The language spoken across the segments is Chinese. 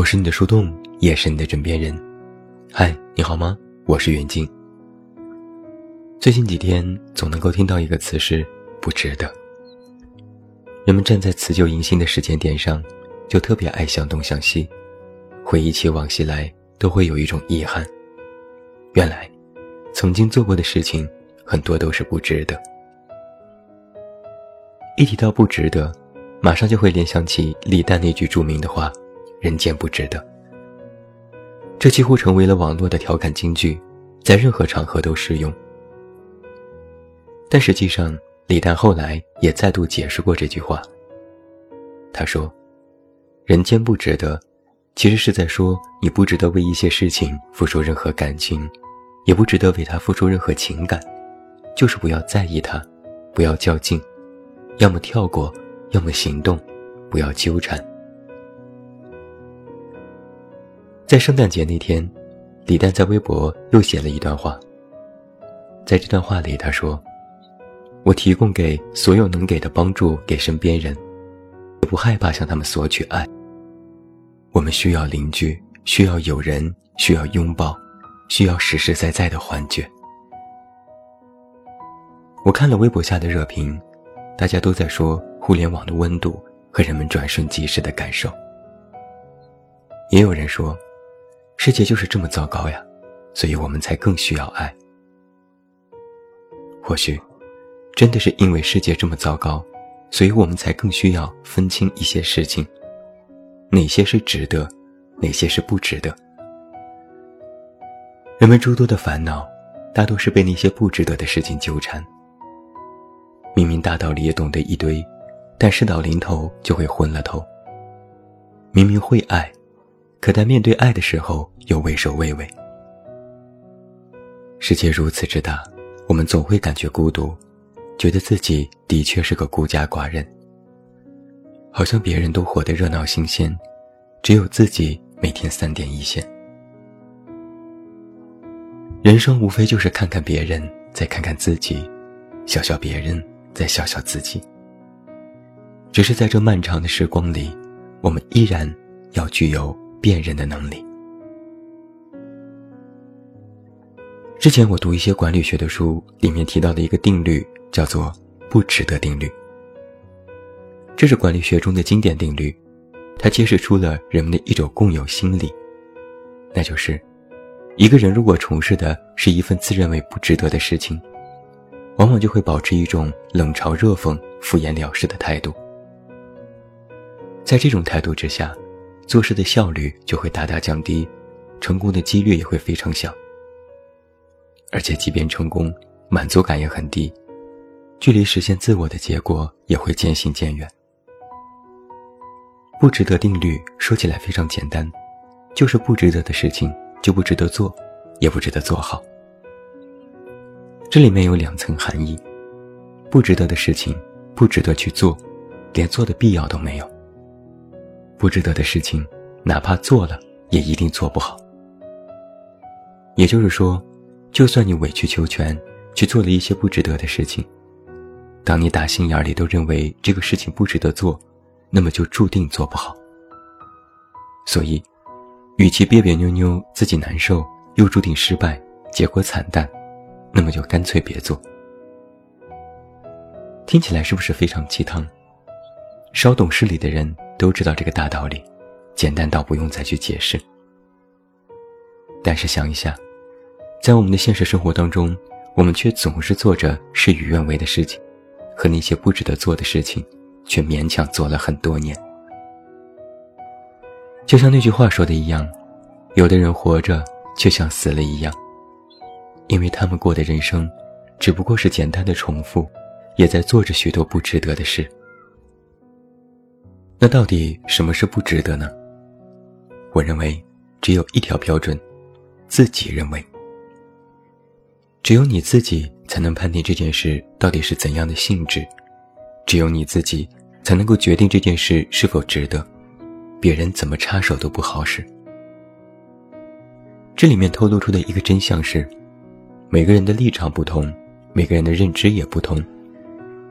我是你的树洞，也是你的枕边人。嗨，你好吗？我是袁静。最近几天总能够听到一个词是“不值得”。人们站在辞旧迎新的时间点上，就特别爱想东想西，回忆起往昔来，都会有一种遗憾。原来，曾经做过的事情很多都是不值得。一提到不值得，马上就会联想起李诞那句著名的话。人间不值得，这几乎成为了网络的调侃金句，在任何场合都适用。但实际上，李诞后来也再度解释过这句话。他说：“人间不值得，其实是在说你不值得为一些事情付出任何感情，也不值得为他付出任何情感，就是不要在意他，不要较劲，要么跳过，要么行动，不要纠缠。”在圣诞节那天，李诞在微博又写了一段话。在这段话里，他说：“我提供给所有能给的帮助给身边人，也不害怕向他们索取爱。我们需要邻居，需要友人，需要拥抱，需要实实在在的幻觉。”我看了微博下的热评，大家都在说互联网的温度和人们转瞬即逝的感受，也有人说。世界就是这么糟糕呀，所以我们才更需要爱。或许，真的是因为世界这么糟糕，所以我们才更需要分清一些事情，哪些是值得，哪些是不值得。人们诸多的烦恼，大多是被那些不值得的事情纠缠。明明大道理也懂得一堆，但事到临头就会昏了头。明明会爱。可在面对爱的时候，又畏首畏尾。世界如此之大，我们总会感觉孤独，觉得自己的确是个孤家寡人。好像别人都活得热闹新鲜，只有自己每天三点一线。人生无非就是看看别人，再看看自己，笑笑别人，再笑笑自己。只是在这漫长的时光里，我们依然要具有。辨认的能力。之前我读一些管理学的书，里面提到的一个定律叫做“不值得定律”。这是管理学中的经典定律，它揭示出了人们的一种共有心理，那就是，一个人如果从事的是一份自认为不值得的事情，往往就会保持一种冷嘲热讽、敷衍了事的态度。在这种态度之下。做事的效率就会大大降低，成功的几率也会非常小。而且，即便成功，满足感也很低，距离实现自我的结果也会渐行渐远。不值得定律说起来非常简单，就是不值得的事情就不值得做，也不值得做好。这里面有两层含义：不值得的事情不值得去做，连做的必要都没有。不值得的事情，哪怕做了，也一定做不好。也就是说，就算你委曲求全，去做了一些不值得的事情，当你打心眼里都认为这个事情不值得做，那么就注定做不好。所以，与其别别扭扭，自己难受，又注定失败，结果惨淡，那么就干脆别做。听起来是不是非常鸡汤？稍懂事理的人。都知道这个大道理，简单到不用再去解释。但是想一下，在我们的现实生活当中，我们却总是做着事与愿违的事情，和那些不值得做的事情，却勉强做了很多年。就像那句话说的一样，有的人活着就像死了一样，因为他们过的人生，只不过是简单的重复，也在做着许多不值得的事。那到底什么是不值得呢？我认为只有一条标准：自己认为。只有你自己才能判定这件事到底是怎样的性质，只有你自己才能够决定这件事是否值得，别人怎么插手都不好使。这里面透露出的一个真相是，每个人的立场不同，每个人的认知也不同，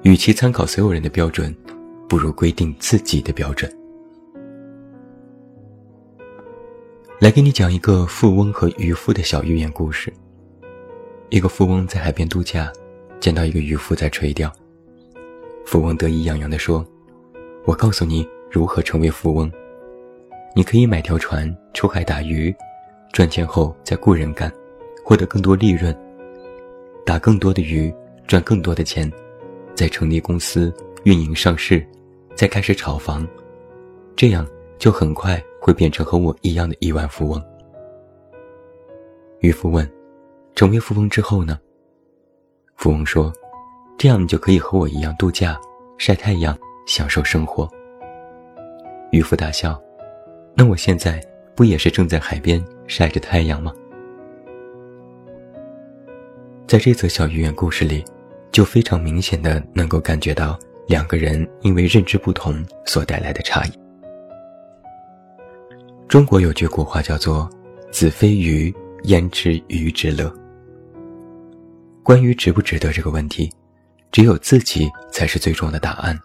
与其参考所有人的标准。不如规定自己的标准。来给你讲一个富翁和渔夫的小寓言故事。一个富翁在海边度假，见到一个渔夫在垂钓。富翁得意洋洋地说：“我告诉你如何成为富翁。你可以买条船出海打鱼，赚钱后再雇人干，获得更多利润，打更多的鱼，赚更多的钱，再成立公司运营上市，再开始炒房，这样就很快会变成和我一样的亿万富翁。”渔夫问。成为富翁之后呢？富翁说：“这样你就可以和我一样度假、晒太阳、享受生活。”渔夫大笑：“那我现在不也是正在海边晒着太阳吗？”在这则小寓言故事里，就非常明显的能够感觉到两个人因为认知不同所带来的差异。中国有句古话叫做“子非鱼，焉知鱼之乐”。关于值不值得这个问题，只有自己才是最终的答案，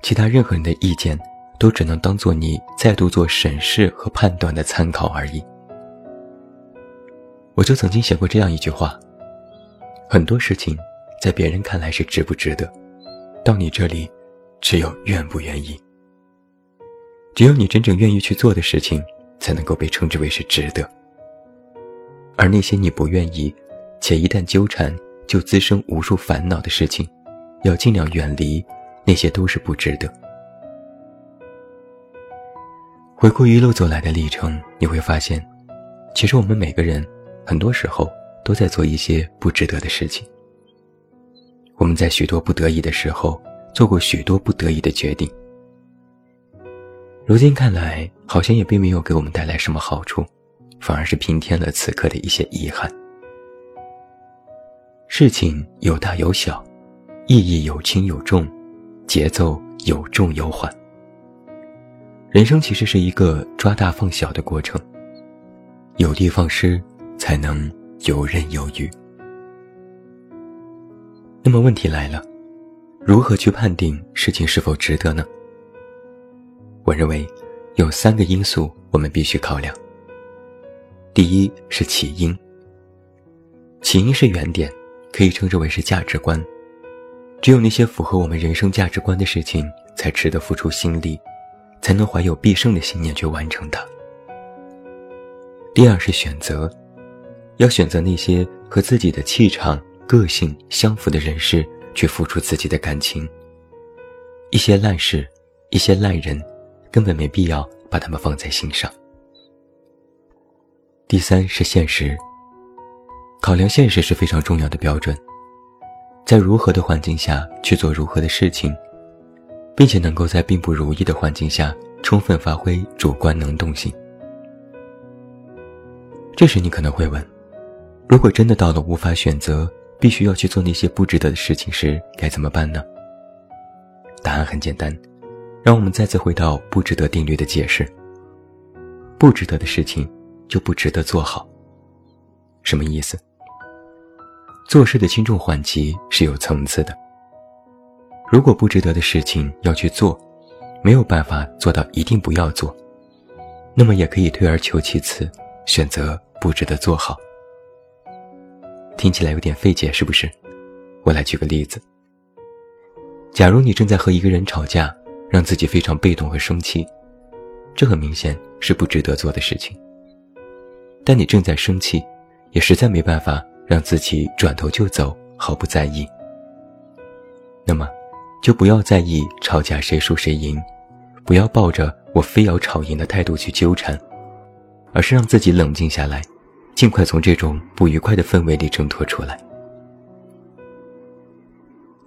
其他任何人的意见都只能当做你再度做审视和判断的参考而已。我就曾经写过这样一句话：很多事情在别人看来是值不值得，到你这里，只有愿不愿意。只有你真正愿意去做的事情，才能够被称之为是值得。而那些你不愿意，且一旦纠缠，就滋生无数烦恼的事情，要尽量远离，那些都是不值得。回顾一路走来的历程，你会发现，其实我们每个人很多时候都在做一些不值得的事情。我们在许多不得已的时候，做过许多不得已的决定。如今看来，好像也并没有给我们带来什么好处，反而是平添了此刻的一些遗憾。事情有大有小，意义有轻有重，节奏有重有缓。人生其实是一个抓大放小的过程，有的放矢，才能游刃有余。那么问题来了，如何去判定事情是否值得呢？我认为有三个因素我们必须考量。第一是起因，起因是原点。可以称之为是价值观，只有那些符合我们人生价值观的事情，才值得付出心力，才能怀有必胜的信念去完成它。第二是选择，要选择那些和自己的气场、个性相符的人士，去付出自己的感情。一些烂事，一些烂人，根本没必要把他们放在心上。第三是现实。考量现实是非常重要的标准，在如何的环境下去做如何的事情，并且能够在并不如意的环境下充分发挥主观能动性。这时你可能会问：如果真的到了无法选择，必须要去做那些不值得的事情时，该怎么办呢？答案很简单，让我们再次回到不值得定律的解释：不值得的事情就不值得做好。什么意思？做事的轻重缓急是有层次的。如果不值得的事情要去做，没有办法做到一定不要做，那么也可以退而求其次，选择不值得做好。听起来有点费解，是不是？我来举个例子。假如你正在和一个人吵架，让自己非常被动和生气，这很明显是不值得做的事情。但你正在生气。也实在没办法让自己转头就走，毫不在意。那么，就不要在意吵架谁输谁赢，不要抱着我非要吵赢的态度去纠缠，而是让自己冷静下来，尽快从这种不愉快的氛围里挣脱出来。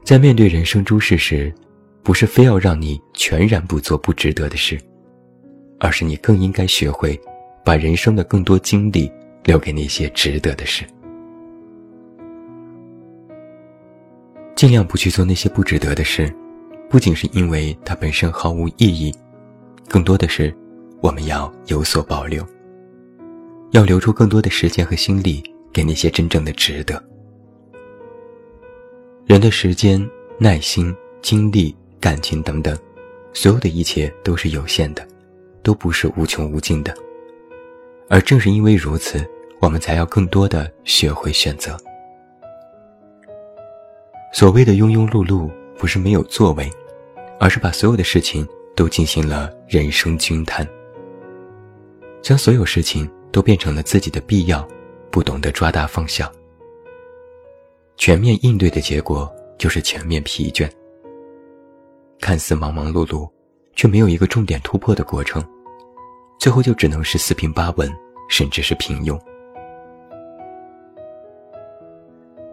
在面对人生诸事时，不是非要让你全然不做不值得的事，而是你更应该学会，把人生的更多精力。留给那些值得的事，尽量不去做那些不值得的事，不仅是因为它本身毫无意义，更多的是我们要有所保留，要留出更多的时间和心力给那些真正的值得。人的时间、耐心、精力、感情等等，所有的一切都是有限的，都不是无穷无尽的。而正是因为如此，我们才要更多的学会选择。所谓的庸庸碌碌，不是没有作为，而是把所有的事情都进行了人生均摊，将所有事情都变成了自己的必要，不懂得抓大放小。全面应对的结果就是全面疲倦。看似忙忙碌碌，却没有一个重点突破的过程，最后就只能是四平八稳，甚至是平庸。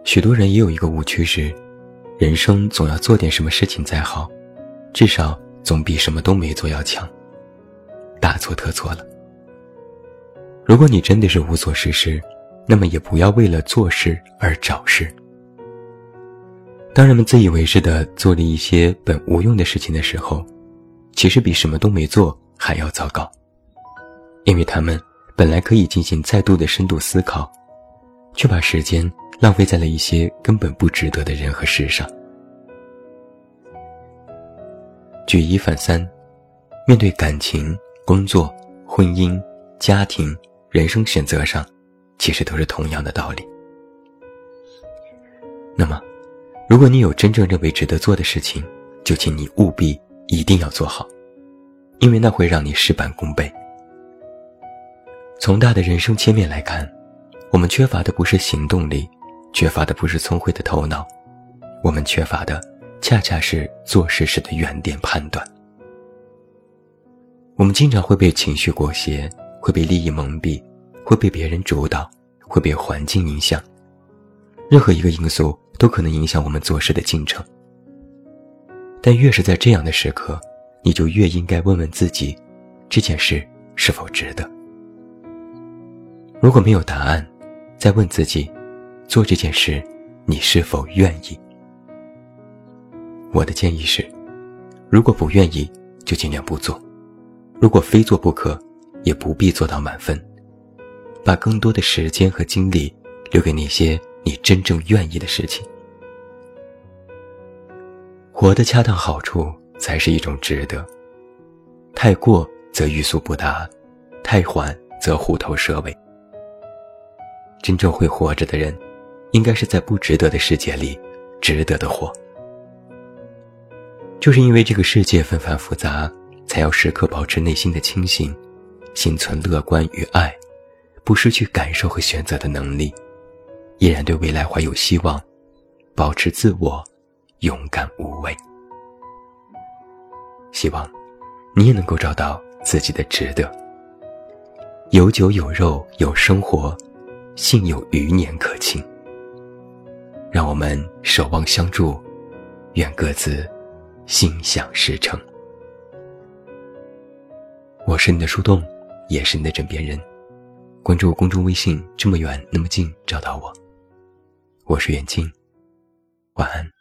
许多人也有一个误区是。人生总要做点什么事情才好，至少总比什么都没做要强。大错特错了。如果你真的是无所事事，那么也不要为了做事而找事。当人们自以为是的做了一些本无用的事情的时候，其实比什么都没做还要糟糕，因为他们本来可以进行再度的深度思考，却把时间。浪费在了一些根本不值得的人和事上。举一反三，面对感情、工作、婚姻、家庭、人生选择上，其实都是同样的道理。那么，如果你有真正认为值得做的事情，就请你务必一定要做好，因为那会让你事半功倍。从大的人生切面来看，我们缺乏的不是行动力。缺乏的不是聪慧的头脑，我们缺乏的恰恰是做事时的原点判断。我们经常会被情绪裹挟，会被利益蒙蔽，会被别人主导，会被环境影响。任何一个因素都可能影响我们做事的进程。但越是在这样的时刻，你就越应该问问自己，这件事是否值得。如果没有答案，再问自己。做这件事，你是否愿意？我的建议是，如果不愿意，就尽量不做；如果非做不可，也不必做到满分，把更多的时间和精力留给那些你真正愿意的事情。活得恰当好处，才是一种值得。太过则欲速不达，太缓则虎头蛇尾。真正会活着的人。应该是在不值得的世界里，值得的活。就是因为这个世界纷繁复杂，才要时刻保持内心的清醒，心存乐观与爱，不失去感受和选择的能力，依然对未来怀有希望，保持自我，勇敢无畏。希望你也能够找到自己的值得。有酒有肉有生活，幸有余年可庆。让我们守望相助，愿各自心想事成。我是你的树洞，也是你的枕边人。关注公众微信，这么远那么近，找到我。我是远近，晚安。